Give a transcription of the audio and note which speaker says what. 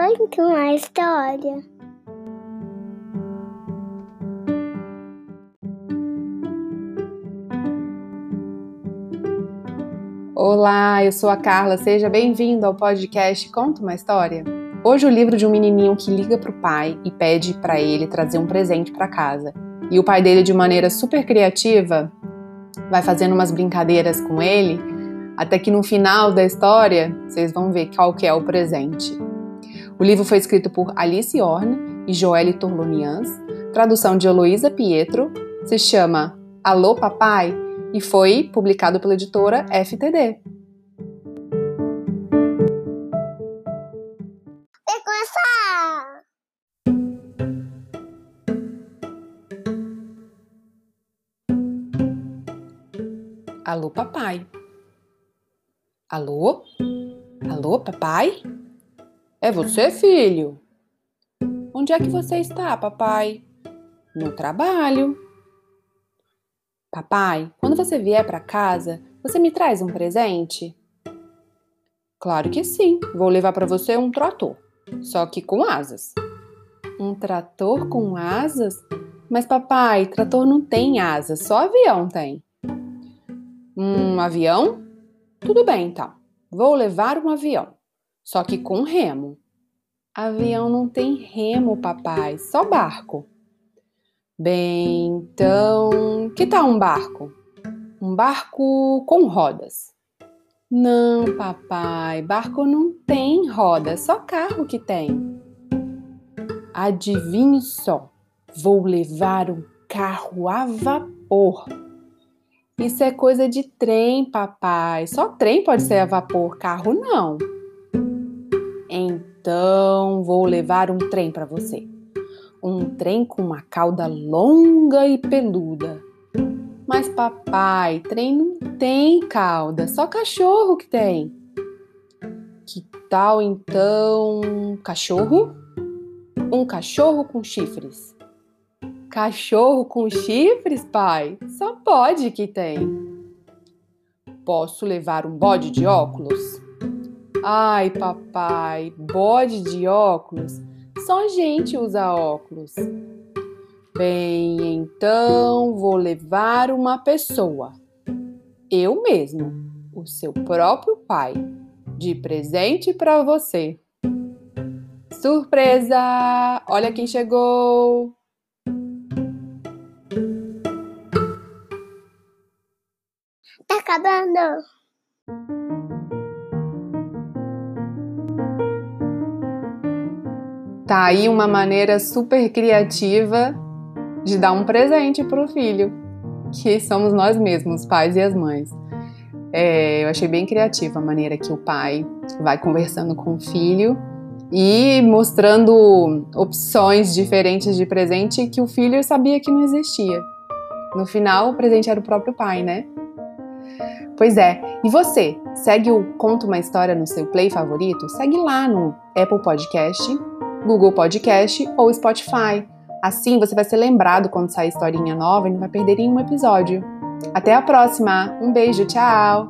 Speaker 1: Conta uma história.
Speaker 2: Olá, eu sou a Carla, seja bem-vindo ao podcast Conta uma História. Hoje o livro de um menininho que liga pro pai e pede para ele trazer um presente para casa. E o pai dele, de maneira super criativa, vai fazendo umas brincadeiras com ele, até que no final da história vocês vão ver qual que é o presente. O livro foi escrito por Alice Horn e Joelle Torlonians, tradução de Heloísa Pietro, se chama Alô Papai e foi publicado pela editora FTD. Alô Papai. Alô? Alô Papai? É você, filho? Onde é que você está, papai? No trabalho. Papai, quando você vier para casa, você me traz um presente? Claro que sim. Vou levar para você um trator, só que com asas. Um trator com asas? Mas papai, trator não tem asas, só avião tem. Um avião? Tudo bem, então. Vou levar um avião só que com remo. Avião não tem remo, papai, só barco. Bem, então, que tal um barco? Um barco com rodas. Não, papai, barco não tem roda, só carro que tem. Adivinhe só, vou levar um carro a vapor. Isso é coisa de trem, papai. Só trem pode ser a vapor, carro não. Então vou levar um trem para você. Um trem com uma cauda longa e peluda. Mas papai, trem não tem cauda, só cachorro que tem. Que tal então cachorro? Um cachorro com chifres. Cachorro com chifres, pai? Só pode que tem. Posso levar um bode de óculos? Ai, papai, bode de óculos? Só gente usa óculos. Bem, então vou levar uma pessoa. Eu mesmo, o seu próprio pai, de presente para você. Surpresa! Olha quem chegou!
Speaker 1: Tá acabando!
Speaker 2: Tá aí uma maneira super criativa de dar um presente para o filho, que somos nós mesmos, pais e as mães. É, eu achei bem criativa a maneira que o pai vai conversando com o filho e mostrando opções diferentes de presente que o filho sabia que não existia. No final, o presente era o próprio pai, né? Pois é. E você, segue o Conta uma História no seu play favorito? Segue lá no Apple Podcast Google Podcast ou Spotify. Assim você vai ser lembrado quando sair historinha nova e não vai perder nenhum episódio. Até a próxima! Um beijo, tchau!